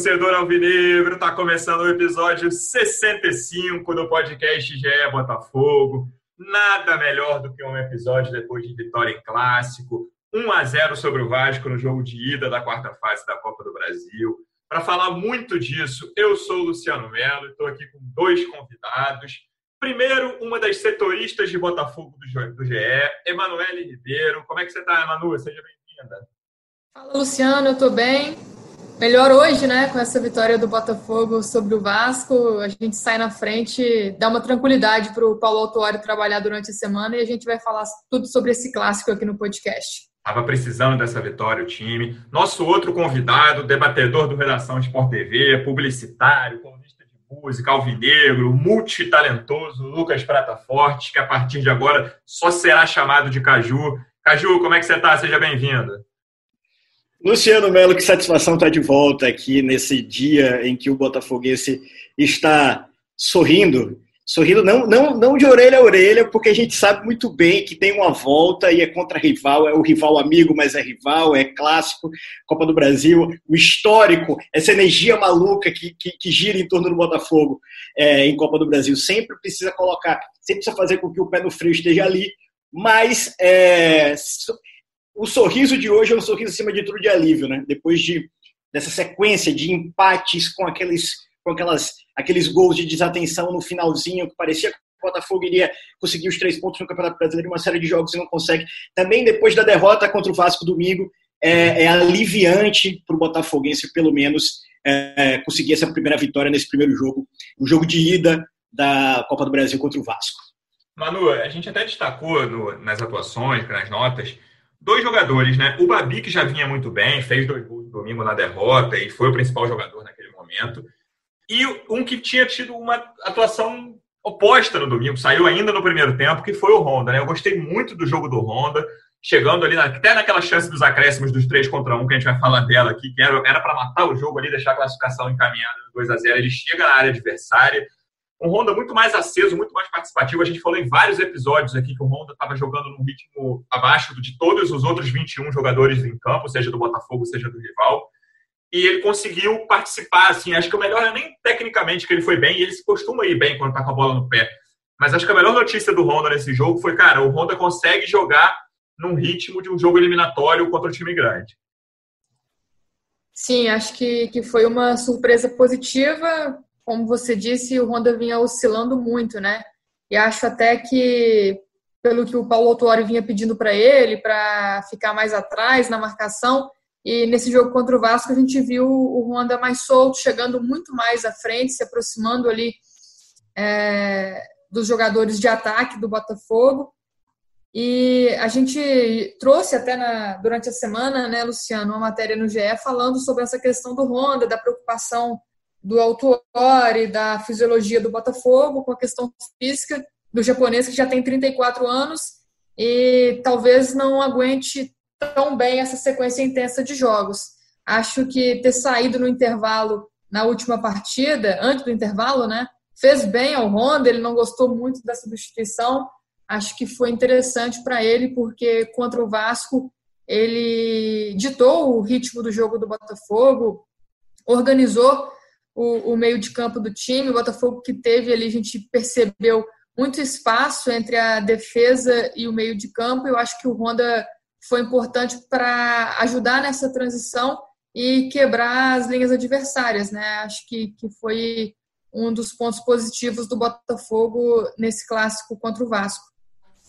Torcedor alvinegro! Tá começando o episódio 65 do podcast GE Botafogo. Nada melhor do que um episódio depois de vitória em clássico, 1 a 0 sobre o Vasco no jogo de ida da quarta fase da Copa do Brasil. Para falar muito disso, eu sou o Luciano Melo e estou aqui com dois convidados. Primeiro, uma das setoristas de Botafogo do GE, Emanuele Ribeiro. Como é que você está, Emanu? Seja bem-vinda. Fala, Luciano, eu estou bem. Melhor hoje, né, com essa vitória do Botafogo sobre o Vasco. A gente sai na frente, dá uma tranquilidade para o Paulo Autuori trabalhar durante a semana e a gente vai falar tudo sobre esse clássico aqui no podcast. Estava precisando dessa vitória o time. Nosso outro convidado, debatedor do Redação Sport TV, publicitário, colunista de música, alvinegro, multitalentoso, Lucas Prata Forte, que a partir de agora só será chamado de Caju. Caju, como é que você está? Seja bem-vindo. Luciano Melo, que satisfação estar de volta aqui nesse dia em que o Botafoguense está sorrindo. Sorrindo não, não, não de orelha a orelha, porque a gente sabe muito bem que tem uma volta e é contra rival, é o rival amigo, mas é rival, é clássico, Copa do Brasil, o histórico, essa energia maluca que, que, que gira em torno do Botafogo é, em Copa do Brasil. Sempre precisa colocar, sempre precisa fazer com que o pé no freio esteja ali, mas é, o sorriso de hoje é um sorriso acima de tudo de alívio, né? Depois de dessa sequência de empates com aqueles com aquelas aqueles gols de desatenção no finalzinho que parecia que o Botafogo iria conseguir os três pontos no Campeonato Brasileiro, uma série de jogos e não consegue. Também depois da derrota contra o Vasco domingo, é, é aliviante para o Botafoguense, pelo menos, é, conseguir essa primeira vitória nesse primeiro jogo, o jogo de ida da Copa do Brasil contra o Vasco. Manu, a gente até destacou no, nas atuações, nas notas, dois jogadores, né? O Babi, que já vinha muito bem, fez dois gols no domingo na derrota e foi o principal jogador naquele momento. E um que tinha tido uma atuação oposta no domingo, saiu ainda no primeiro tempo, que foi o Honda, né? Eu gostei muito do jogo do Honda, chegando ali, até naquela chance dos acréscimos dos 3 contra 1, que a gente vai falar dela aqui, que era para matar o jogo ali, deixar a classificação encaminhada 2 a 0 Ele chega na área adversária, um Honda muito mais aceso, muito mais participativo. A gente falou em vários episódios aqui que o Honda estava jogando num ritmo abaixo de todos os outros 21 jogadores em campo, seja do Botafogo, seja do rival. E ele conseguiu participar, assim, acho que o melhor é nem tecnicamente que ele foi bem, e ele se costuma ir bem quando está com a bola no pé. Mas acho que a melhor notícia do Honda nesse jogo foi, cara, o Honda consegue jogar num ritmo de um jogo eliminatório contra um time grande. Sim, acho que, que foi uma surpresa positiva como você disse, o Honda vinha oscilando muito, né? E acho até que, pelo que o Paulo Autuori vinha pedindo para ele, para ficar mais atrás na marcação, e nesse jogo contra o Vasco a gente viu o Honda mais solto, chegando muito mais à frente, se aproximando ali é, dos jogadores de ataque do Botafogo. E a gente trouxe até na, durante a semana, né, Luciano, uma matéria no GE falando sobre essa questão do Honda, da preocupação do Autuori, da fisiologia do Botafogo, com a questão física do japonês que já tem 34 anos e talvez não aguente tão bem essa sequência intensa de jogos. Acho que ter saído no intervalo na última partida, antes do intervalo, né, fez bem ao Honda, ele não gostou muito da substituição. Acho que foi interessante para ele porque contra o Vasco ele ditou o ritmo do jogo do Botafogo, organizou o, o meio de campo do time. O Botafogo que teve ali, a gente percebeu muito espaço entre a defesa e o meio de campo. Eu acho que o Honda foi importante para ajudar nessa transição e quebrar as linhas adversárias, né? Acho que, que foi um dos pontos positivos do Botafogo nesse clássico contra o Vasco.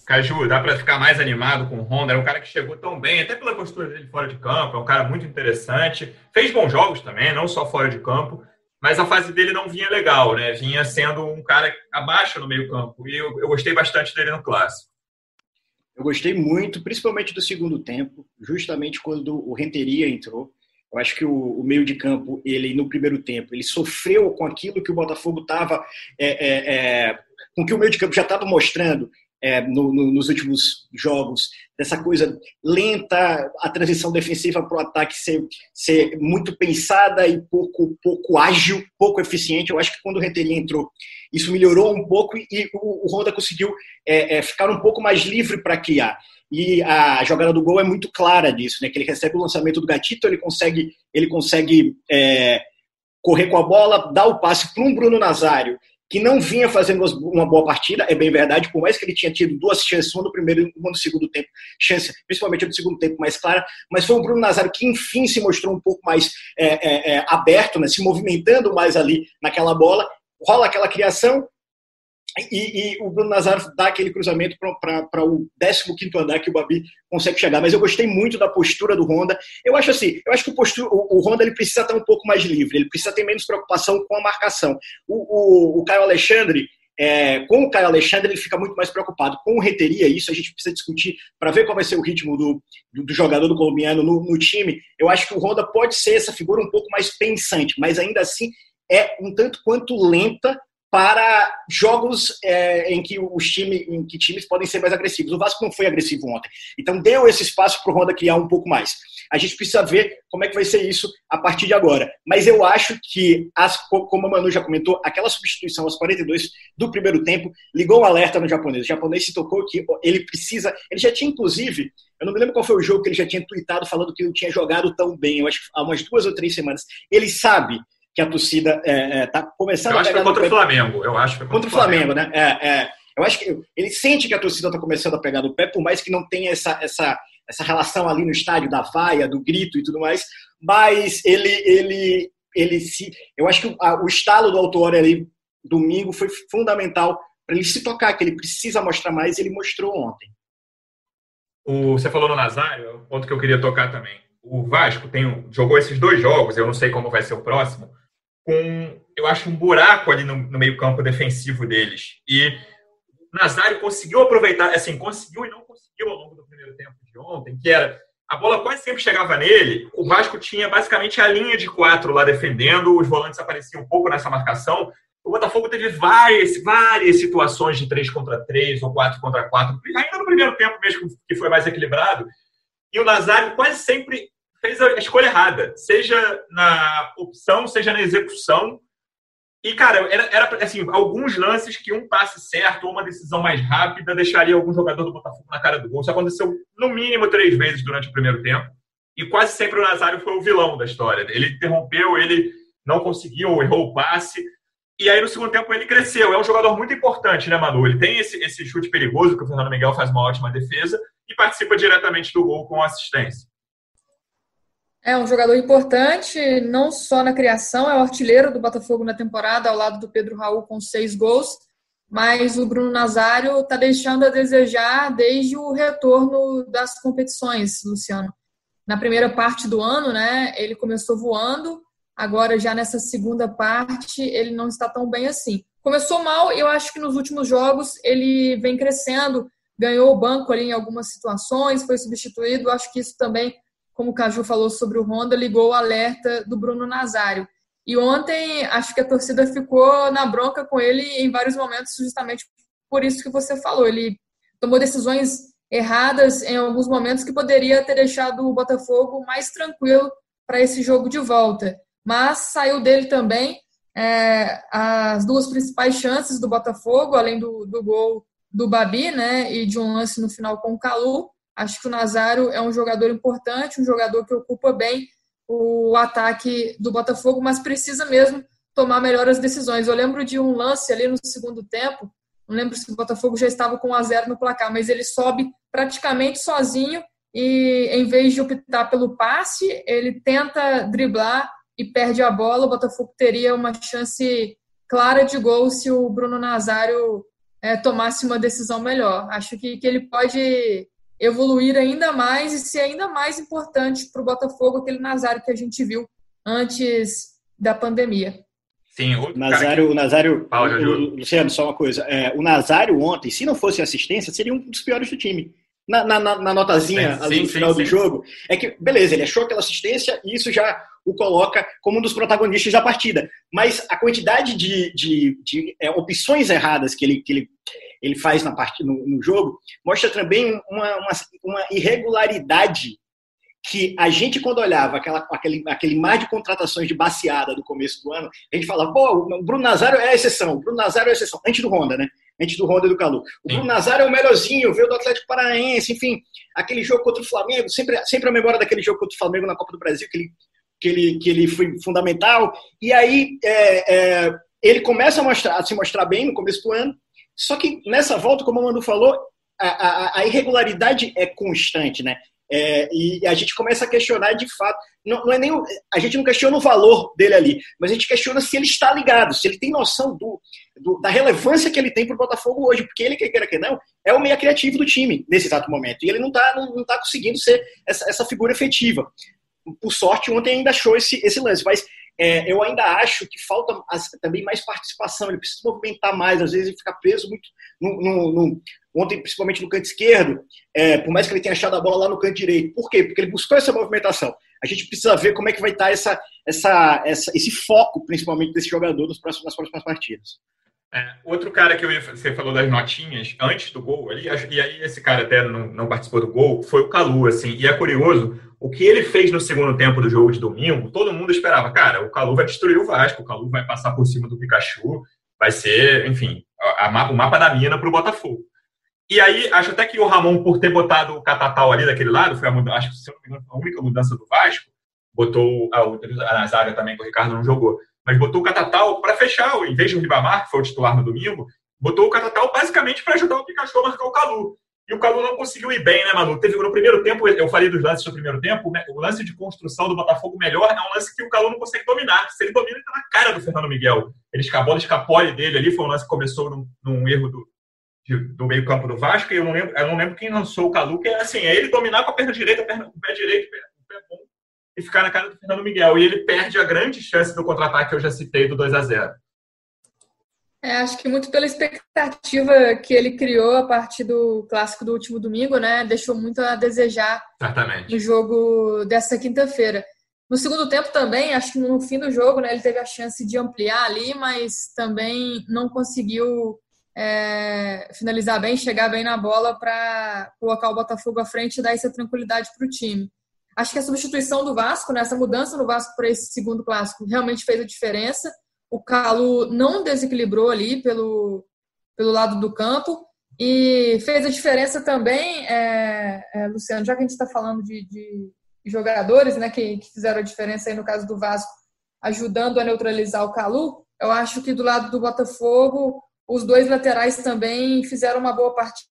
Caju, dá para ficar mais animado com o Honda. É um cara que chegou tão bem, até pela postura dele fora de campo. É um cara muito interessante. Fez bons jogos também, não só fora de campo mas a fase dele não vinha legal, né? Vinha sendo um cara abaixo no meio-campo. E eu, eu, gostei bastante dele no clássico. Eu gostei muito, principalmente do segundo tempo, justamente quando o Renteria entrou. Eu acho que o, o, meio de campo, ele no primeiro tempo, ele sofreu com aquilo que o Botafogo estava, é, é, é, com que o meio de campo já estava mostrando é, no, no, nos últimos jogos, dessa coisa lenta, a transição defensiva para o ataque ser, ser muito pensada e pouco, pouco ágil, pouco eficiente. Eu acho que quando o Renteria entrou, isso melhorou um pouco e o, o Honda conseguiu é, é, ficar um pouco mais livre para criar. E a jogada do gol é muito clara disso, né? Que ele recebe o lançamento do Gatito, ele consegue, ele consegue é, correr com a bola, dar o passe para um Bruno Nazário, que não vinha fazendo uma boa partida, é bem verdade, por mais que ele tinha tido duas chances, uma no primeiro e uma no segundo tempo, chance, principalmente no segundo tempo mais clara, mas foi o Bruno Nazário que enfim se mostrou um pouco mais é, é, é, aberto, né, se movimentando mais ali naquela bola, rola aquela criação, e, e, o Bruno Nazário dá aquele cruzamento para o 15 andar que o Babi consegue chegar. Mas eu gostei muito da postura do Honda. Eu acho assim, eu acho que o, postura, o, o Honda ele precisa estar um pouco mais livre, ele precisa ter menos preocupação com a marcação. O, o, o Caio Alexandre, é, com o Caio Alexandre, ele fica muito mais preocupado. Com o Reteria, isso a gente precisa discutir para ver qual vai ser o ritmo do, do, do jogador do colombiano no, no time. Eu acho que o Honda pode ser essa figura um pouco mais pensante, mas ainda assim é um tanto quanto lenta para jogos é, em que os times, em que times podem ser mais agressivos. O Vasco não foi agressivo ontem, então deu esse espaço para o Honda criar um pouco mais. A gente precisa ver como é que vai ser isso a partir de agora. Mas eu acho que, as, como a Manu já comentou, aquela substituição aos 42 do primeiro tempo ligou um alerta no japonês. O japonês se tocou que ele precisa. Ele já tinha, inclusive, eu não me lembro qual foi o jogo que ele já tinha tweetado falando que não tinha jogado tão bem, eu acho que há umas duas ou três semanas. Ele sabe que a torcida está é, é, tá começando eu acho a pegar que foi contra o Flamengo. Eu acho que contra, contra o Flamengo, Flamengo, né? É, é, eu acho que ele sente que a torcida está começando a pegar no pé, por mais que não tenha essa, essa, essa relação ali no estádio da vaia, do grito e tudo mais, mas ele, ele, ele se. Eu acho que o estalo do Autor ali domingo foi fundamental para ele se tocar, que ele precisa mostrar mais, e ele mostrou ontem. O, você falou no Nazário, ponto que eu queria tocar também. O Vasco tem, jogou esses dois jogos, eu não sei como vai ser o próximo, com, eu acho, um buraco ali no, no meio-campo defensivo deles. E Nazário conseguiu aproveitar, assim, conseguiu e não conseguiu ao longo do primeiro tempo de ontem, que era a bola quase sempre chegava nele. O Vasco tinha basicamente a linha de quatro lá defendendo, os volantes apareciam um pouco nessa marcação. O Botafogo teve várias, várias situações de três contra três ou quatro contra quatro, ainda no primeiro tempo mesmo, que foi mais equilibrado. E o Nazário quase sempre fez a escolha errada, seja na opção, seja na execução. E, cara, era, era assim, alguns lances que um passe certo ou uma decisão mais rápida deixaria algum jogador do Botafogo na cara do gol. Isso aconteceu no mínimo três vezes durante o primeiro tempo. E quase sempre o Nazário foi o vilão da história. Ele interrompeu, ele não conseguiu, errou o passe. E aí, no segundo tempo, ele cresceu. É um jogador muito importante, né, Manu? Ele tem esse, esse chute perigoso, que o Fernando Miguel faz uma ótima defesa, e participa diretamente do gol com assistência. É um jogador importante, não só na criação, é o artilheiro do Botafogo na temporada, ao lado do Pedro Raul com seis gols, mas o Bruno Nazário está deixando a desejar desde o retorno das competições, Luciano. Na primeira parte do ano, né, ele começou voando, agora já nessa segunda parte ele não está tão bem assim. Começou mal, eu acho que nos últimos jogos ele vem crescendo, ganhou o banco ali em algumas situações, foi substituído, acho que isso também como o Caju falou sobre o Honda, ligou o alerta do Bruno Nazário. E ontem, acho que a torcida ficou na bronca com ele em vários momentos, justamente por isso que você falou. Ele tomou decisões erradas em alguns momentos que poderia ter deixado o Botafogo mais tranquilo para esse jogo de volta. Mas saiu dele também é, as duas principais chances do Botafogo, além do, do gol do Babi, né, e de um lance no final com o Calu. Acho que o Nazário é um jogador importante, um jogador que ocupa bem o ataque do Botafogo, mas precisa mesmo tomar melhores decisões. Eu lembro de um lance ali no segundo tempo, não lembro se o Botafogo já estava com 1 a 0 no placar, mas ele sobe praticamente sozinho e em vez de optar pelo passe, ele tenta driblar e perde a bola. O Botafogo teria uma chance clara de gol se o Bruno Nazário é, tomasse uma decisão melhor. Acho que, que ele pode evoluir ainda mais e ser ainda mais importante para o Botafogo aquele Nazário que a gente viu antes da pandemia. Sim, o Nazário, que... o Nazário, Fala, o, Luciano, só uma coisa, é, o Nazário ontem, se não fosse assistência, seria um dos piores do time. na, na, na notazinha sim, ali sim, no final sim, do jogo, é que, beleza, ele achou aquela assistência e isso já o coloca como um dos protagonistas da partida. Mas a quantidade de, de, de é, opções erradas que ele, que ele, ele faz na parte, no, no jogo mostra também uma, uma, uma, irregularidade que a gente, quando olhava aquela, aquele, aquele mar de contratações de baseada do começo do ano, a gente falava, pô, o Bruno Nazário é a exceção, o Bruno Nazário é a exceção, antes do Honda, né? Antes do Honda e do Calu. O. Bruno Nazário é o melhorzinho, veio do Atlético Paranaense, enfim, aquele jogo contra o Flamengo, sempre, sempre a memória daquele jogo contra o Flamengo na Copa do Brasil, que ele que ele, que ele foi fundamental. E aí é, é, ele começa a, mostrar, a se mostrar bem no começo do ano, só que nessa volta, como o Manu falou, a, a, a irregularidade é constante, né? É, e a gente começa a questionar de fato. Não, não, é nem a gente não questiona o valor dele ali, mas a gente questiona se ele está ligado, se ele tem noção do, do da relevância que ele tem para o Botafogo hoje, porque ele, quer queira que não, é o meia criativo do time nesse exato momento. E ele não está não, não tá conseguindo ser essa, essa figura efetiva por sorte, ontem ainda achou esse, esse lance, mas é, eu ainda acho que falta também mais participação, ele precisa movimentar mais, às vezes ele fica preso muito no, no, no ontem, principalmente no canto esquerdo, é, por mais que ele tenha achado a bola lá no canto direito. Por quê? Porque ele buscou essa movimentação. A gente precisa ver como é que vai estar essa, essa, essa esse foco, principalmente, desse jogador nos próximos, nas próximas partidas. É, outro cara que eu ia, você falou das notinhas antes do gol, ali, e aí esse cara até não, não participou do gol, foi o Calu, assim, e é curioso, o que ele fez no segundo tempo do jogo de domingo, todo mundo esperava, cara, o Calu vai destruir o Vasco, o Calu vai passar por cima do Pikachu, vai ser, enfim, a, a, o mapa da mina para o Botafogo. E aí, acho até que o Ramon, por ter botado o Catatal ali daquele lado, foi a, acho que, a única mudança do Vasco, botou a, a zaga também, que o Ricardo não jogou, mas botou o Catatal para fechar, em vez de o Ribamar, que foi o titular no domingo, botou o Catatal basicamente para ajudar o Pikachu a marcar o Calu. E o Calu não conseguiu ir bem, né, Manu? Teve no primeiro tempo, eu falei dos lances do primeiro tempo, né? o lance de construção do Botafogo melhor é um lance que o Calu não consegue dominar. Se ele domina, ele tá na cara do Fernando Miguel. Ele escapou, escapole dele ali, foi um lance que começou num, num erro do, de, do meio campo do Vasco, e eu não lembro, eu não lembro quem lançou o Calu, que é assim, é ele dominar com a perna direita, perna, o pé direito, o pé bom, e ficar na cara do Fernando Miguel. E ele perde a grande chance do contra-ataque que eu já citei do 2 a 0 é, acho que muito pela expectativa que ele criou a partir do clássico do último domingo, né? Deixou muito a desejar Certamente. no jogo dessa quinta-feira. No segundo tempo também, acho que no fim do jogo, né, ele teve a chance de ampliar ali, mas também não conseguiu é, finalizar bem, chegar bem na bola para colocar o Botafogo à frente e dar essa tranquilidade para o time. Acho que a substituição do Vasco, né, essa mudança no Vasco para esse segundo clássico, realmente fez a diferença. O Calo não desequilibrou ali pelo, pelo lado do campo e fez a diferença também, é, é, Luciano, já que a gente está falando de, de, jogadores né, que, que, fizeram a diferença aí no caso do Vasco, ajudando a neutralizar o Calu, eu acho que do lado do Botafogo, os dois laterais também fizeram uma boa partida,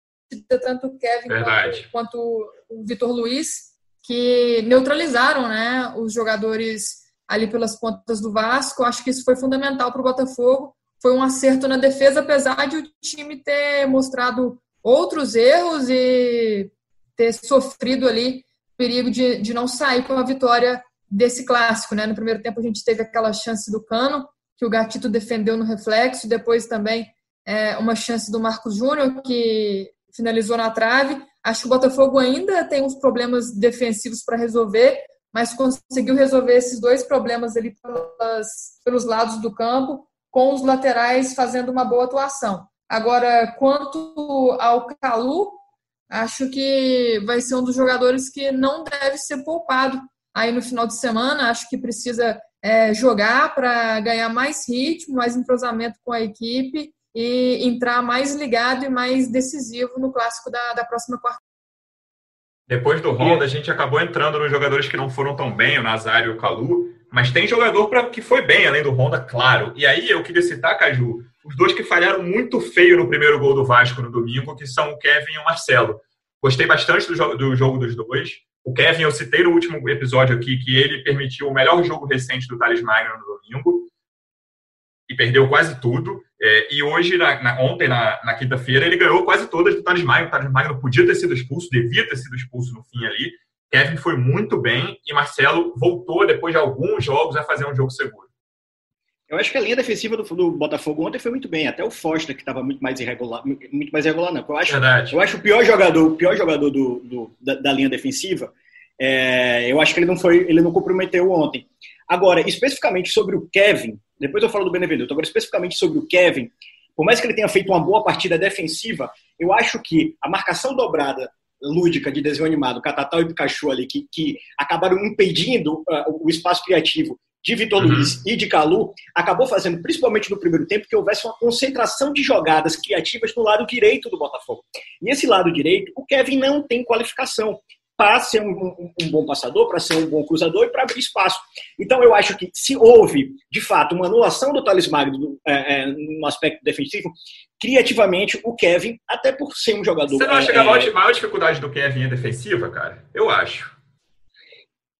tanto o Kevin quanto, quanto, o Vitor Luiz, que neutralizaram né, os jogadores ali pelas pontas do Vasco. Acho que isso foi fundamental para o Botafogo. Foi um acerto na defesa, apesar de o time ter mostrado outros erros e ter sofrido ali perigo de, de não sair com a vitória desse clássico. Né? No primeiro tempo a gente teve aquela chance do Cano, que o Gatito defendeu no reflexo, depois também é, uma chance do Marcos Júnior, que finalizou na trave. Acho que o Botafogo ainda tem uns problemas defensivos para resolver, mas conseguiu resolver esses dois problemas ali pelas, pelos lados do campo, com os laterais fazendo uma boa atuação. Agora, quanto ao Calu, acho que vai ser um dos jogadores que não deve ser poupado aí no final de semana. Acho que precisa é, jogar para ganhar mais ritmo, mais entrosamento com a equipe e entrar mais ligado e mais decisivo no clássico da, da próxima quarta. Depois do Honda, a gente acabou entrando nos jogadores que não foram tão bem, o Nazário e o Calu, mas tem jogador pra, que foi bem, além do Honda, claro. E aí eu queria citar, Caju, os dois que falharam muito feio no primeiro gol do Vasco no domingo, que são o Kevin e o Marcelo. Gostei bastante do jogo, do jogo dos dois. O Kevin, eu citei no último episódio aqui que ele permitiu o melhor jogo recente do Thales Magno no domingo e perdeu quase tudo. É, e hoje, na, na, ontem, na, na quinta-feira, ele ganhou quase todas do Thales Magno. O Thales Magno podia ter sido expulso, devia ter sido expulso no fim ali. Kevin foi muito bem e Marcelo voltou, depois de alguns jogos, a fazer um jogo seguro. Eu acho que a linha defensiva do, do Botafogo ontem foi muito bem. Até o Foster, que estava muito mais irregular, muito mais irregular, não. Eu acho, Verdade. eu acho o pior jogador, o pior jogador do, do da, da, linha defensiva. É, eu acho que ele não foi, ele não comprometeu ontem. Agora, especificamente sobre o Kevin, depois eu falo do Benevenuto. Agora, especificamente sobre o Kevin, por mais que ele tenha feito uma boa partida defensiva, eu acho que a marcação dobrada lúdica de desenho animado, Catatal e Pikachu ali, que, que acabaram impedindo uh, o espaço criativo de Vitor uhum. Luiz e de Calu, acabou fazendo, principalmente no primeiro tempo, que houvesse uma concentração de jogadas criativas no lado direito do Botafogo. E esse lado direito, o Kevin não tem qualificação para ser um, um, um, bom passador, para ser um bom cruzador e para abrir espaço. Então, eu acho que se houve, de fato, uma anulação do Thales Magno é, é, no aspecto defensivo, criativamente, o Kevin, até por ser um jogador... Você não acha é, que a maior, maior dificuldade do Kevin é defensiva, cara? Eu acho.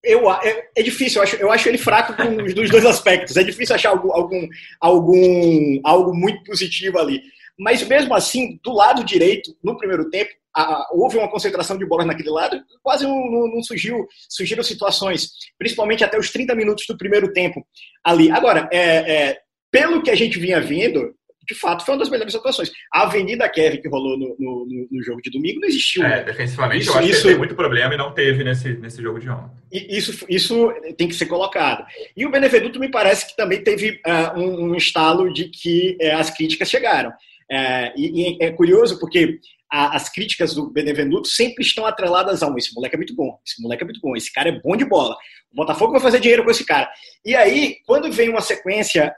Eu, é, é, difícil, eu acho, eu acho ele fraco dos dois aspectos. É difícil achar algum, algum, algum, algo muito positivo ali. Mas mesmo assim, do lado direito, no primeiro tempo, a, houve uma concentração de bolas naquele lado, quase não, não, não, surgiu, surgiram situações, principalmente até os 30 minutos do primeiro tempo ali. Agora, é, é, pelo que a gente vinha vendo, de fato, foi uma das melhores atuações. A Avenida Kevin que rolou no, no, no jogo de domingo não existiu. É, defensivamente isso, eu acho isso, que tem muito problema e não teve nesse, nesse jogo de ontem. Isso, isso tem que ser colocado. E o Benevenuto me parece que também teve uh, um, um, estalo de que uh, as críticas chegaram. Uh, e, e, é curioso porque a, as críticas do Benevenuto sempre estão atreladas a um, esse moleque é muito bom, esse moleque é muito bom, esse cara é bom de bola. O Botafogo vai fazer dinheiro com esse cara. E aí, quando vem uma sequência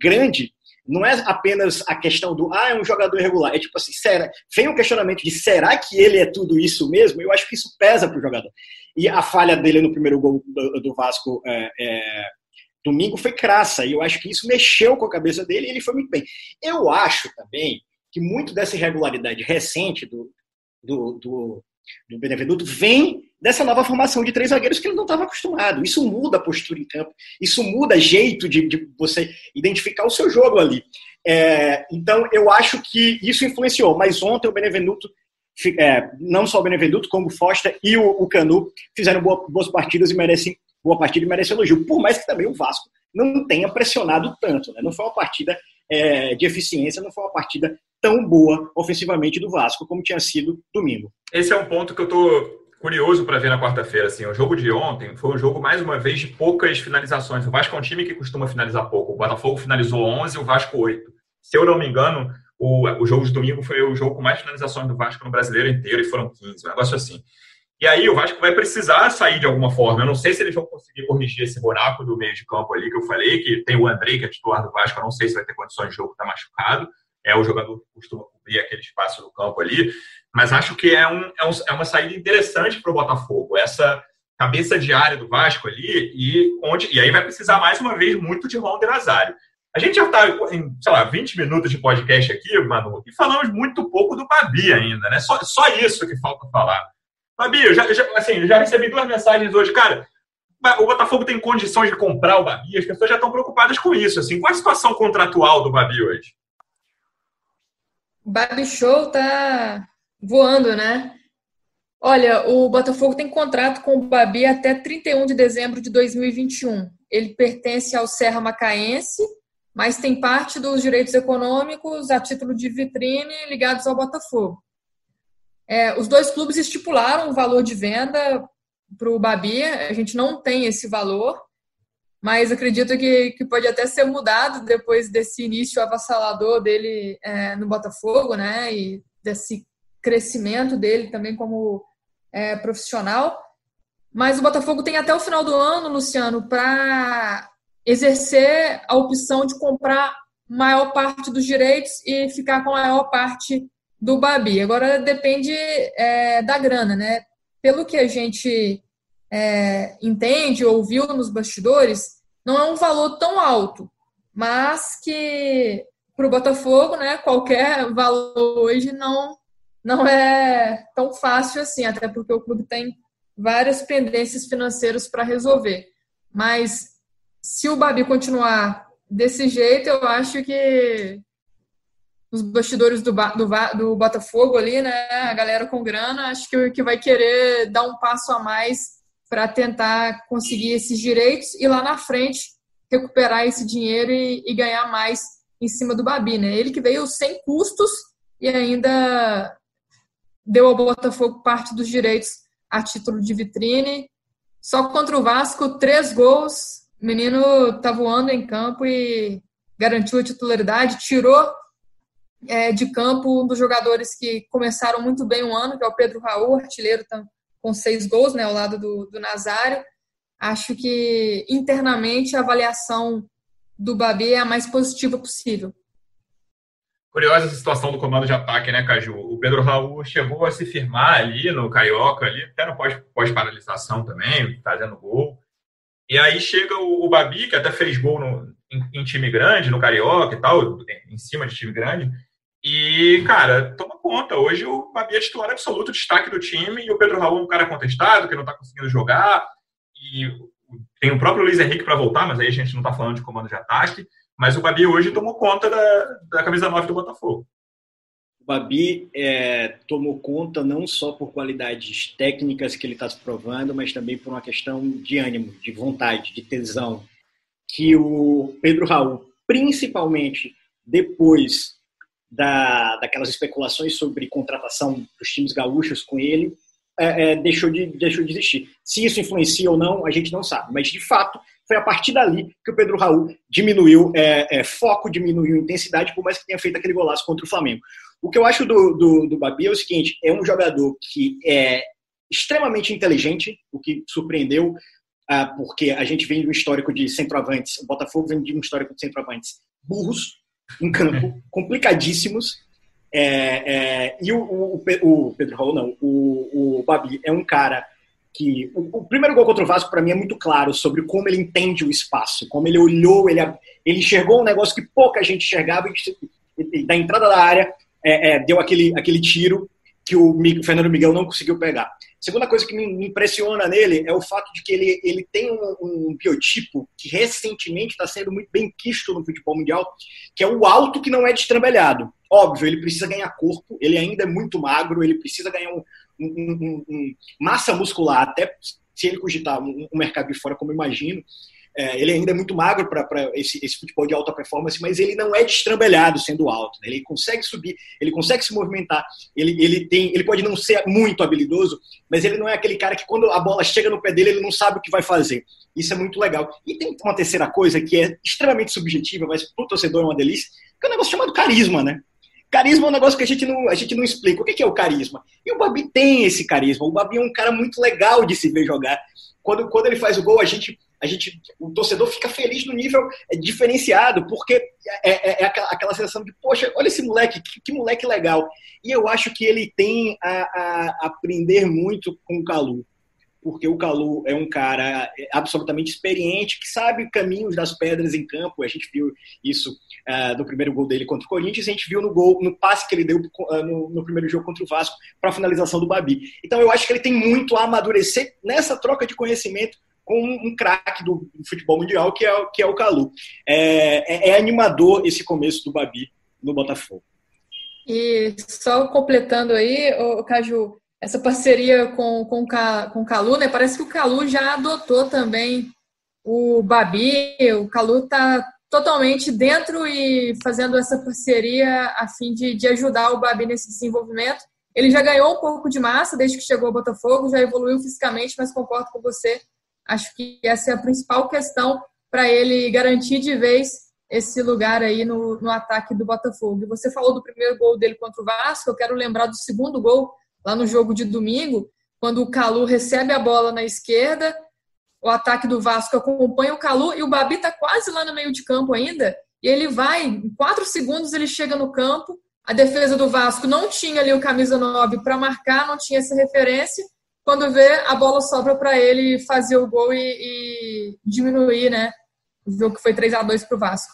grande não é apenas a questão do, ah, é um jogador irregular. É tipo assim, será, vem um questionamento de será que ele é tudo isso mesmo? Eu acho que isso pesa para o jogador. E a falha dele no primeiro gol do, do Vasco é, é, domingo foi crassa. E eu acho que isso mexeu com a cabeça dele e ele foi muito bem. Eu acho também que muito dessa irregularidade recente do, do, do, do Benevenuto vem dessa nova formação de três zagueiros que ele não estava acostumado. Isso muda a postura em campo, isso muda jeito de, de você identificar o seu jogo ali. É, então, eu acho que isso influenciou, mas ontem o Benevenuto, é, não só o Benevenuto, como o Foster e o, o Canu, fizeram boa, boas partidas e merecem boa partida e merecem elogio, por mais que também o Vasco não tenha pressionado tanto. Né? Não foi uma partida é, de eficiência, não foi uma partida tão boa ofensivamente do Vasco como tinha sido domingo. Esse é um ponto que eu estou curioso para ver na quarta-feira. Assim, o jogo de ontem foi um jogo, mais uma vez, de poucas finalizações. O Vasco é um time que costuma finalizar pouco. O Botafogo finalizou 11 o Vasco 8. Se eu não me engano, o, o jogo de domingo foi o jogo com mais finalizações do Vasco no brasileiro inteiro e foram 15, um negócio assim. E aí o Vasco vai precisar sair de alguma forma. Eu não sei se eles vão conseguir corrigir esse buraco do meio de campo ali que eu falei, que tem o Andrei, que é titular do Vasco, eu não sei se vai ter condições de jogo, está machucado. É o jogador que costuma cobrir aquele espaço do campo ali. Mas acho que é, um, é, um, é uma saída interessante para o Botafogo. Essa cabeça de área do Vasco ali, e, onde, e aí vai precisar mais uma vez muito de Ron de Nazário. A gente já está em, sei lá, 20 minutos de podcast aqui, Manu, e falamos muito pouco do Babi ainda, né? Só, só isso que falta falar. Babi, eu já, já, assim, já recebi duas mensagens hoje, cara. O Botafogo tem condições de comprar o Babi, as pessoas já estão preocupadas com isso. Assim, qual é a situação contratual do Babi hoje? O Babi Show tá voando, né? Olha, o Botafogo tem contrato com o Babi até 31 de dezembro de 2021. Ele pertence ao Serra Macaense, mas tem parte dos direitos econômicos a título de vitrine ligados ao Botafogo. É, os dois clubes estipularam um valor de venda para o Babi, a gente não tem esse valor, mas acredito que, que pode até ser mudado depois desse início avassalador dele é, no Botafogo, né? E desse crescimento dele também como é, profissional. Mas o Botafogo tem até o final do ano, Luciano, para exercer a opção de comprar maior parte dos direitos e ficar com a maior parte do Babi. Agora depende é, da grana, né? Pelo que a gente é, entende, ouviu nos bastidores, não é um valor tão alto, mas que para o Botafogo, né, qualquer valor hoje não não é tão fácil assim, até porque o clube tem várias pendências financeiras para resolver. Mas se o Babi continuar desse jeito, eu acho que os bastidores do, do, do Botafogo ali, né, a galera com grana, acho que, que vai querer dar um passo a mais para tentar conseguir esses direitos e lá na frente recuperar esse dinheiro e, e ganhar mais em cima do Babi, né? Ele que veio sem custos e ainda deu ao Botafogo parte dos direitos a título de vitrine. Só contra o Vasco, três gols. O menino tá voando em campo e garantiu a titularidade, tirou é, de campo um dos jogadores que começaram muito bem o ano, que é o Pedro Raul, artilheiro tá com seis gols, né, ao lado do, do Nazário. Acho que internamente a avaliação do Babi é a mais positiva possível. Curiosa essa situação do comando de ataque, né, Caju? O Pedro Raul chegou a se firmar ali no Carioca, ali, até no pós-paralisação também, fazendo gol. E aí chega o, o Babi, que até fez gol no, em, em, time grande, no Carioca e tal, em cima de time grande. E, cara, toma conta. Hoje o Babi é titular absoluto, destaque do time, e o Pedro Raul é um cara contestado, que não está conseguindo jogar. E tem o próprio Luiz Henrique para voltar, mas aí a gente não está falando de comando de ataque. Mas o Babi hoje tomou conta da, da camisa 9 do Botafogo. O Babi é, tomou conta não só por qualidades técnicas que ele está se provando, mas também por uma questão de ânimo, de vontade, de tesão. Que o Pedro Raul, principalmente depois da, daquelas especulações sobre contratação dos times gaúchos com ele, é, é, deixou, de, deixou de existir. Se isso influencia ou não, a gente não sabe. Mas, de fato, foi a partir dali que o Pedro Raul diminuiu é, é, foco, diminuiu intensidade, por mais que tenha feito aquele golaço contra o Flamengo. O que eu acho do, do, do Babi é o seguinte: é um jogador que é extremamente inteligente, o que surpreendeu, ah, porque a gente vem de um histórico de centroavantes, o Botafogo vem de um histórico de centroavantes burros em campo, complicadíssimos. É, é, e o, o, o, Pedro Raul, não, o, o Babi é um cara que o, o primeiro gol contra o Vasco para mim é muito claro sobre como ele entende o espaço, como ele olhou, ele, ele enxergou um negócio que pouca gente enxergava e, da entrada da área é, é, deu aquele, aquele tiro que o Fernando Miguel não conseguiu pegar. Segunda coisa que me impressiona nele é o fato de que ele, ele tem um, um biotipo que recentemente está sendo muito bem quisto no futebol mundial, que é o alto que não é destrambelhado. Óbvio, ele precisa ganhar corpo, ele ainda é muito magro, ele precisa ganhar um, um, um, massa muscular, até se ele cogitar um, mercado de fora, como eu imagino. É, ele ainda é muito magro para esse, esse, futebol de alta performance, mas ele não é destrambelhado sendo alto. Né? Ele consegue subir, ele consegue se movimentar. Ele, ele, tem, ele pode não ser muito habilidoso, mas ele não é aquele cara que quando a bola chega no pé dele, ele não sabe o que vai fazer. Isso é muito legal. E tem uma terceira coisa que é extremamente subjetiva, mas para o torcedor é uma delícia, que é um negócio chamado carisma, né? Carisma é um negócio que a gente não, a gente não explica. O que é o carisma? E o Babi tem esse carisma. O Babi é um cara muito legal de se ver jogar. Quando, quando ele faz o gol, a gente, a gente, o torcedor fica feliz no nível é, diferenciado, porque é, é, é aquela, aquela, sensação de, poxa, olha esse moleque, que, que, moleque legal. E eu acho que ele tem a, a aprender muito com o Calu porque o Calu é um cara absolutamente experiente, que sabe caminhos das pedras em campo. A gente viu isso uh, no primeiro gol dele contra o Corinthians, a gente viu no gol, no passe que ele deu uh, no, no, primeiro jogo contra o Vasco para a finalização do Babi. Então eu acho que ele tem muito a amadurecer nessa troca de conhecimento com um, craque do, do, futebol mundial, que é, que é o Calu. É, é, é animador esse começo do Babi no Botafogo. E só completando aí, o Caju, essa parceria com, com, com o Calu, né? Parece que o Calu já adotou também o Babi, o Calu está totalmente dentro e fazendo essa parceria a fim de, de ajudar o Babi nesse desenvolvimento. Ele já ganhou um pouco de massa desde que chegou ao Botafogo, já evoluiu fisicamente, mas concordo com você. Acho que essa é a principal questão para ele garantir de vez esse lugar aí no, no ataque do Botafogo. Você falou do primeiro gol dele contra o Vasco, eu quero lembrar do segundo gol lá no jogo de domingo, quando o Calu recebe a bola na esquerda, o ataque do Vasco acompanha o Calu e o Babi está quase lá no meio de campo ainda. E ele vai, em quatro segundos ele chega no campo. A defesa do Vasco não tinha ali o camisa 9 para marcar, não tinha essa referência. Quando vê, a bola sobra para ele fazer o gol e, e diminuir, né? O jogo que foi 3 a 2 para o Vasco.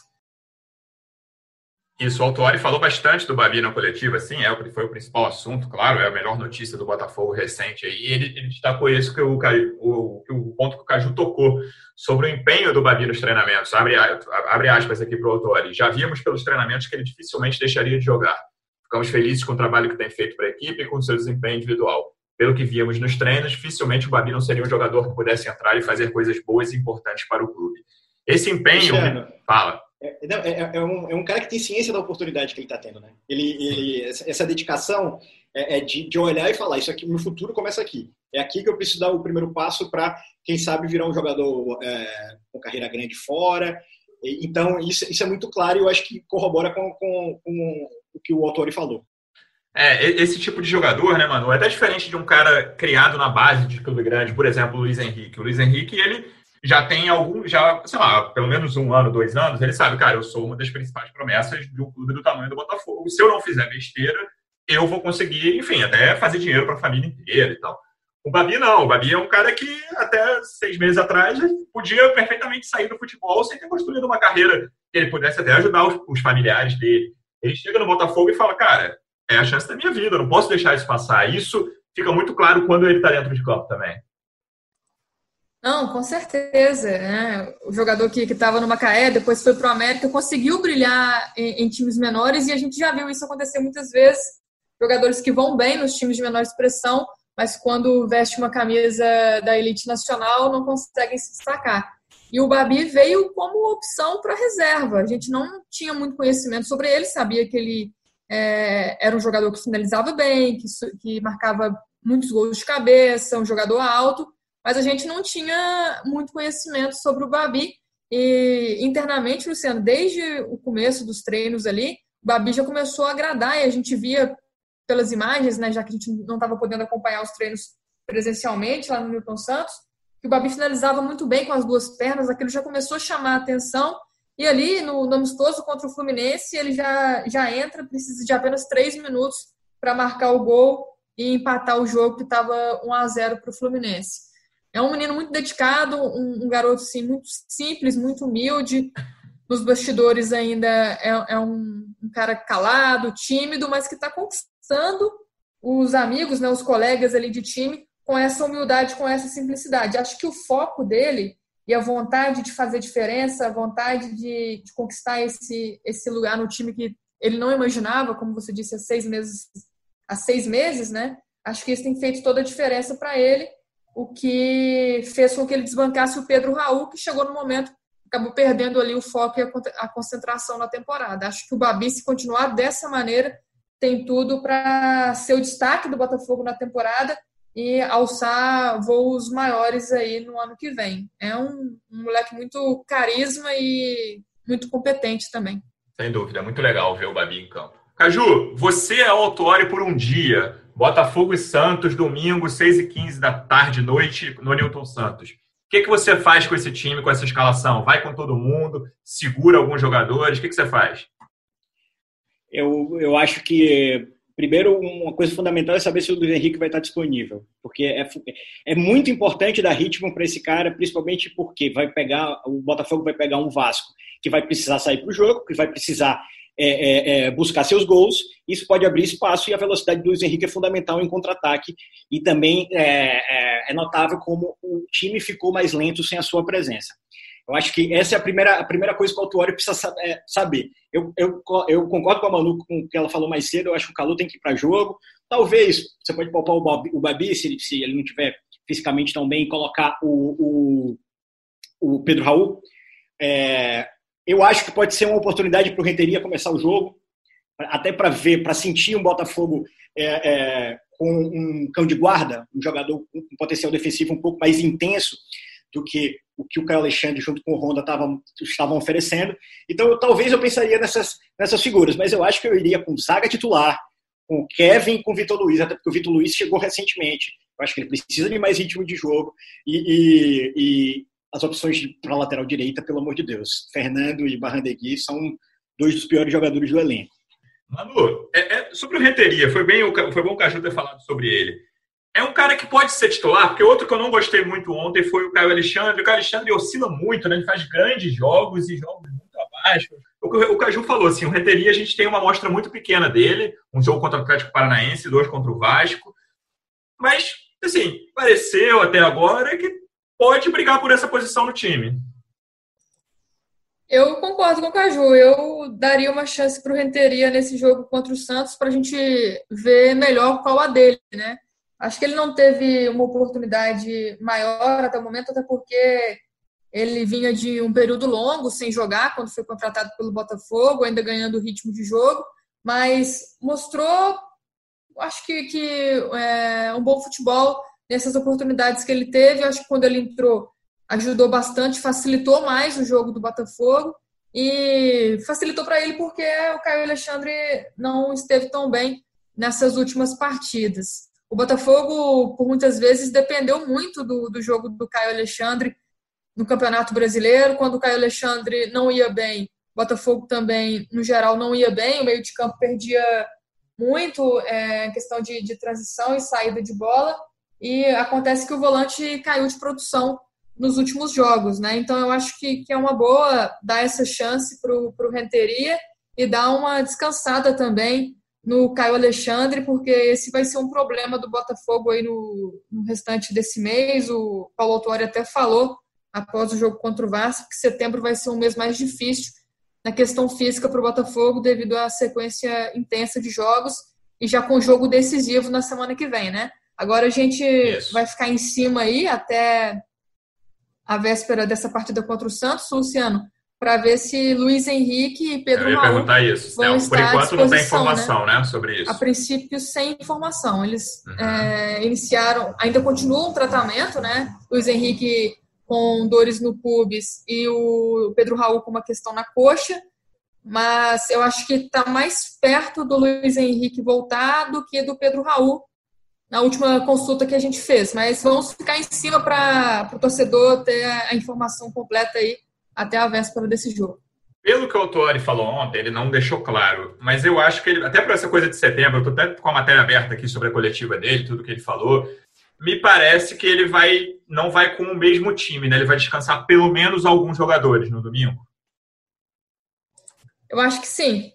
Isso, o Autuori falou bastante do Babi na coletiva, sim, é, foi o principal assunto, claro, é a melhor notícia do Botafogo recente. E ele, ele destacou isso que o, o, o ponto que o Caju tocou sobre o empenho do Babi nos treinamentos. Abre, abre aspas aqui para o Autuori. Já vimos pelos treinamentos que ele dificilmente deixaria de jogar. Ficamos felizes com o trabalho que tem feito para a equipe e com o seu desempenho individual. Pelo que víamos nos treinos, dificilmente o Babi não seria um jogador que pudesse entrar e fazer coisas boas e importantes para o clube. Esse empenho. Fala. É, é, é, um, é um cara que tem ciência da oportunidade que ele está tendo, né? Ele, ele, essa dedicação é, é, de, de olhar e falar: Isso aqui, meu futuro começa aqui. É aqui que eu preciso dar o primeiro passo para, quem sabe, virar um jogador é, com carreira grande fora. Então, isso, isso é muito claro e eu acho que corrobora com, com, com o que o autor falou. É, esse tipo de jogador, né, mano, é até diferente de um cara criado na base de clube grande, por exemplo, o Luiz Henrique. O Luiz Henrique, ele já tem algum, já, sei lá, pelo menos um ano, dois anos, ele sabe, cara, eu sou uma das principais promessas de um clube do tamanho do Botafogo. Se eu não fizer besteira, eu vou conseguir, enfim, até fazer dinheiro para a família inteira e tal. O Babi não, o Babi é um cara que até seis meses atrás podia perfeitamente sair do futebol sem ter construído uma carreira que ele pudesse até ajudar os, os familiares dele. Ele chega no Botafogo e fala, cara, é a chance da minha vida, eu não posso deixar isso passar. Isso fica muito claro quando ele está dentro de campo também. Não, com certeza. Né? O jogador que estava no Macaé, depois foi para o América, conseguiu brilhar em, em, times menores e a gente já viu isso acontecer muitas vezes. Jogadores que vão bem nos times de menor expressão, mas quando veste uma camisa da elite nacional não conseguem se destacar. E o Babi veio como opção para reserva. A gente não tinha muito conhecimento sobre ele, sabia que ele é, era um jogador que finalizava bem, que, que marcava muitos gols de cabeça, um jogador alto, mas a gente não tinha muito conhecimento sobre o Babi. E internamente, Luciano, desde o começo dos treinos ali, o Babi já começou a agradar e a gente via pelas imagens, né, já que a gente não estava podendo acompanhar os treinos presencialmente lá no Newton Santos, que o Babi finalizava muito bem com as duas pernas, aquilo já começou a chamar a atenção. E ali, no, no amistoso contra o Fluminense, ele já, já entra, precisa de apenas três minutos para marcar o gol e empatar o jogo que estava 1 a 0 para o Fluminense. É um menino muito dedicado, um, um garoto assim, muito simples, muito humilde. Nos bastidores ainda é, é um, um, cara calado, tímido, mas que está conquistando os amigos, né, os colegas ali de time com essa humildade, com essa simplicidade. Acho que o foco dele e a vontade de fazer diferença, a vontade de, de conquistar esse, esse lugar no time que ele não imaginava, como você disse, há seis meses, há seis meses, né? Acho que isso tem feito toda a diferença para ele o que fez com que ele desbancasse o Pedro Raul, que chegou no momento, acabou perdendo ali o foco e a concentração na temporada. Acho que o Babi, se continuar dessa maneira, tem tudo para ser o destaque do Botafogo na temporada e alçar voos maiores aí no ano que vem. É um, um moleque muito carisma e muito competente também. Sem dúvida, é muito legal ver o Babi em campo. Caju, você é autório por um dia. Botafogo e Santos, domingo, 6 e 15 da tarde noite, no Newton Santos. O que, que você faz com esse time, com essa escalação? Vai com todo mundo? Segura alguns jogadores? O que, que você faz? Eu, eu acho que, primeiro, uma coisa fundamental é saber se o Luiz Henrique vai estar disponível. Porque é, é muito importante dar ritmo para esse cara, principalmente porque vai pegar o Botafogo vai pegar um Vasco que vai precisar sair para o jogo, que vai precisar é, é, é, buscar seus gols, isso pode abrir espaço e a velocidade do Luiz Henrique é fundamental em contra-ataque e também é, é, é, notável como o time ficou mais lento sem a sua presença. Eu acho que essa é a primeira, a primeira coisa que o Autuori precisa saber. Eu, eu, eu, concordo com a Manu com o que ela falou mais cedo, eu acho que o Calu tem que ir para jogo. Talvez você pode poupar o, Babi, se ele, se ele não tiver fisicamente tão bem, colocar o, o, o Pedro Raul. É, eu acho que pode ser uma oportunidade para o Renteria começar o jogo, até para ver, para sentir um Botafogo é, é, com um cão de guarda, um jogador com um potencial defensivo um pouco mais intenso do que o que o Caio Alexandre junto com o Honda tavam, estavam oferecendo. Então, eu, talvez eu pensaria nessas, nessas figuras, mas eu acho que eu iria com zaga titular, com Kevin e com Vitor Luiz, até porque o Vitor Luiz chegou recentemente. Eu acho que ele precisa de mais ritmo de jogo e, e, as opções para lateral direita, pelo amor de Deus. Fernando e Barrandegui são dois dos piores jogadores do elenco. Manu, é, é, sobre o Renteria, foi, bem, foi bom o Caju ter falado sobre ele. É um cara que pode ser titular, porque outro que eu não gostei muito ontem foi o Caio Alexandre. O Caio Alexandre oscila muito, né? ele faz grandes jogos e jogos muito abaixo. O, o Caju falou assim: o Renteria a gente tem uma amostra muito pequena dele, um jogo contra o Atlético Paranaense, dois contra o Vasco. Mas, assim, pareceu até agora que pode brigar por essa posição no time. Eu concordo com o Caju. Eu daria uma chance para o Renteria nesse jogo contra o Santos para a gente ver melhor qual a dele, né? Acho que ele não teve uma oportunidade maior até o momento, até porque Ele vinha de um período longo sem jogar quando foi contratado pelo Botafogo, ainda ganhando ritmo de jogo, mas mostrou, acho que, que é, um bom futebol nessas oportunidades que ele teve. Acho que quando ele entrou, ajudou bastante, facilitou mais o jogo do Botafogo e facilitou para ele porque o Caio Alexandre não esteve tão bem nessas últimas partidas. O Botafogo, por muitas vezes, dependeu muito do, do jogo do Caio Alexandre no Campeonato Brasileiro. Quando o Caio Alexandre não ia bem, o Botafogo também, no geral, não ia bem. O meio de campo perdia muito é, questão de, de transição e saída de bola. E acontece que o volante caiu de produção nos últimos jogos, né? Então eu acho que, que é uma boa dar essa chance para o Renteria e dar uma descansada também no Caio Alexandre, porque esse vai ser um problema do Botafogo aí no, no restante desse mês. O Paulo Autori até falou após o jogo contra o Vasco, que setembro vai ser um mês mais difícil na questão física para o Botafogo, devido à sequência intensa de jogos e já com jogo decisivo na semana que vem, né? Agora a gente Isso. vai ficar em cima aí até a véspera dessa partida contra o Santos, Luciano, para ver se Luiz Henrique e Pedro Eu ia Raul perguntar isso. Vão Por enquanto não tem informação né? né? sobre isso. A princípio, sem informação. Eles uhum. é, iniciaram, ainda continuam o tratamento, né? Luiz Henrique com dores no pubis e o Pedro Raul com uma questão na coxa, mas eu acho que está mais perto do Luiz Henrique voltar do que do Pedro Raul na última consulta que a gente fez. Mas vamos ficar em cima para o torcedor ter a informação completa aí até a véspera desse jogo. Pelo que o Autori falou ontem, ele não deixou claro, mas eu acho que ele, até por essa coisa de setembro, eu estou até com a matéria aberta aqui sobre a coletiva dele, tudo que ele falou, me parece que ele vai não vai com o mesmo time, né? Ele vai descansar pelo menos alguns jogadores no domingo. Eu acho que sim.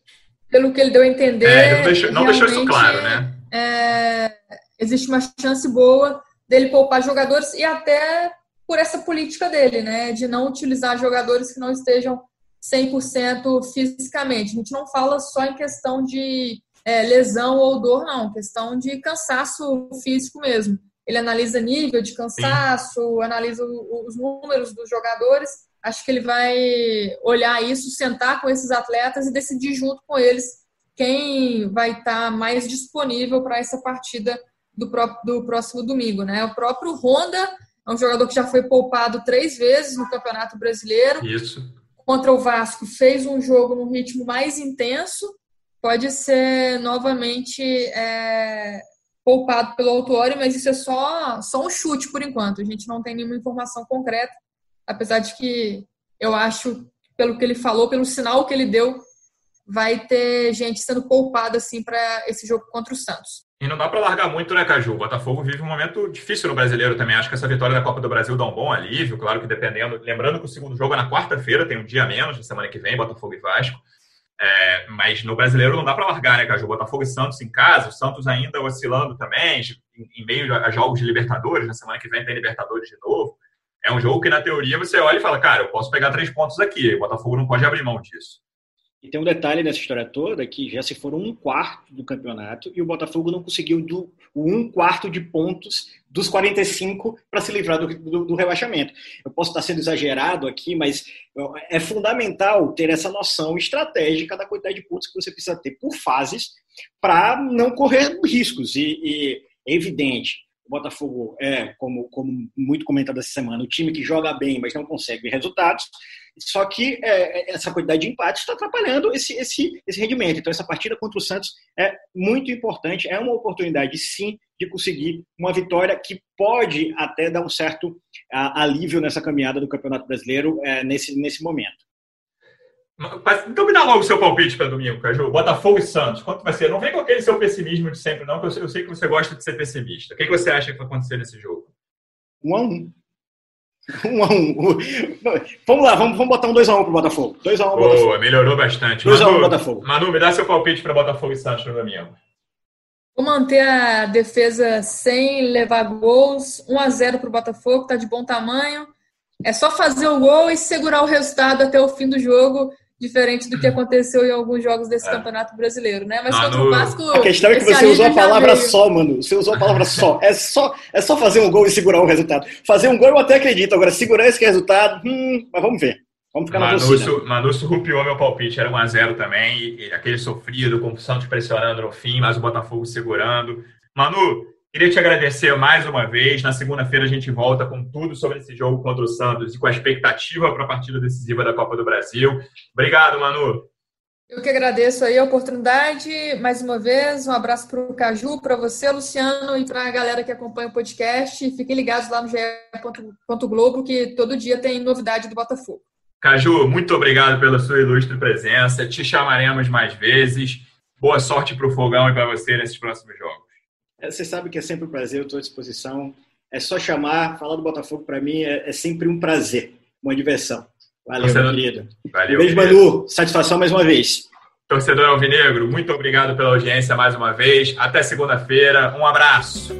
Pelo que ele deu a entender. É, não, deixou, não deixou isso claro, né? É, existe uma chance boa dele poupar jogadores e até por essa política dele, né? De não utilizar jogadores que não estejam 100% fisicamente. A gente não fala só em questão de é, lesão ou dor, não. Questão de cansaço físico mesmo ele analisa nível de cansaço, Sim. analisa os números dos jogadores. Acho que ele vai olhar isso, sentar com esses atletas e decidir junto com eles quem vai estar mais disponível para essa partida do, próprio, do próximo domingo. Né? O próprio Honda é um jogador que já foi poupado três vezes no Campeonato Brasileiro. Isso. Contra o Vasco, fez um jogo num ritmo mais intenso. Pode ser novamente é, poupado pelo autuário, mas isso é só, só um chute por enquanto. A gente não tem nenhuma informação concreta, apesar de que eu acho, pelo que ele falou, pelo sinal que ele deu, vai ter gente sendo poupada assim para esse jogo contra o Santos. E não dá para largar muito, né, Caju? O Botafogo vive um momento difícil no brasileiro também. Acho que essa vitória da Copa do Brasil dá um bom alívio, claro que dependendo. Lembrando que o segundo jogo é na quarta-feira, tem um dia menos, na semana que vem, Botafogo e Vasco. É, mas no brasileiro não dá para largar, né, Caju? Botafogo e Santos em casa, o Santos ainda oscilando também, em, meio a jogos de Libertadores, na semana que vem tem Libertadores de novo. É um jogo que, na teoria, você olha e fala, cara, eu posso pegar três pontos aqui, o Botafogo não pode abrir mão disso. E tem um detalhe nessa história toda que já se foram um quarto do campeonato e o Botafogo não conseguiu do, o um quarto de pontos dos 45 para se livrar do, do, do, rebaixamento. Eu posso estar sendo exagerado aqui, mas é fundamental ter essa noção estratégica da quantidade de pontos que você precisa ter por fases para não correr riscos. E, e é evidente, o Botafogo é, como, como muito comentado essa semana, o time que joga bem, mas não consegue resultados. Só que é, essa quantidade de empates está atrapalhando esse, esse, esse rendimento. Então, essa partida contra o Santos é muito importante. É uma oportunidade, sim, de conseguir uma vitória que pode até dar um certo a, alívio nessa caminhada do Campeonato Brasileiro é, nesse, nesse momento. Então me dá logo o seu palpite para domingo, Caju. Botafogo e Santos. Quanto vai ser? Não vem com aquele seu pessimismo de sempre, não, que eu sei, eu sei que você gosta de ser pessimista. O que, que você acha que vai acontecer nesse jogo? Um a um. Um a um. Vamos lá, vamos, vamos botar um 2x1 um pro Botafogo. 2x1 um Boa, Botafogo. melhorou bastante. 2x1 um Botafogo. Manu, me dá seu palpite para Botafogo e Santos no domingo. Vou manter a defesa sem levar gols. 1x0 pro Botafogo, tá de bom tamanho. É só fazer o gol e segurar o resultado até o fim do jogo diferente do que aconteceu em alguns jogos desse é. campeonato brasileiro, né? Mas contra o Vasco. A questão é que você usou a palavra só, mano. Você usou a palavra só. É só, é só fazer um gol e segurar o resultado. Fazer um gol eu até acredito. Agora, segurar esse resultado, hum, mas vamos ver. Vamos ficar Manúcio, na Manúcio rupiou meu palpite, era 1x0 também, e, e aquele sofrido, com o Santos pressionando no fim, mas o Botafogo segurando. Manu, queria te agradecer mais uma vez. Na segunda-feira a gente volta com tudo sobre esse jogo contra o Santos e com a expectativa para a partida decisiva da Copa do Brasil. Obrigado, Manu. Eu que agradeço aí a oportunidade, mais uma vez, um abraço para o Caju, para você, Luciano, e para a galera que acompanha o podcast. Fiquem ligados lá no GE. Globo, que todo dia tem novidade do Botafogo. Caju, muito obrigado pela sua ilustre presença. Te chamaremos mais vezes. Boa sorte para o Fogão e para você nesses próximos jogos. É, você sabe que é sempre um prazer, eu estou à disposição. É só chamar, falar do Botafogo para mim é, é, sempre um prazer, uma diversão. Valeu, Torcedor... meu querido. Valeu, um beijo, Manu. Satisfação mais uma vez. Torcedor Alvinegro, muito obrigado pela audiência mais uma vez. Até segunda-feira. Um abraço.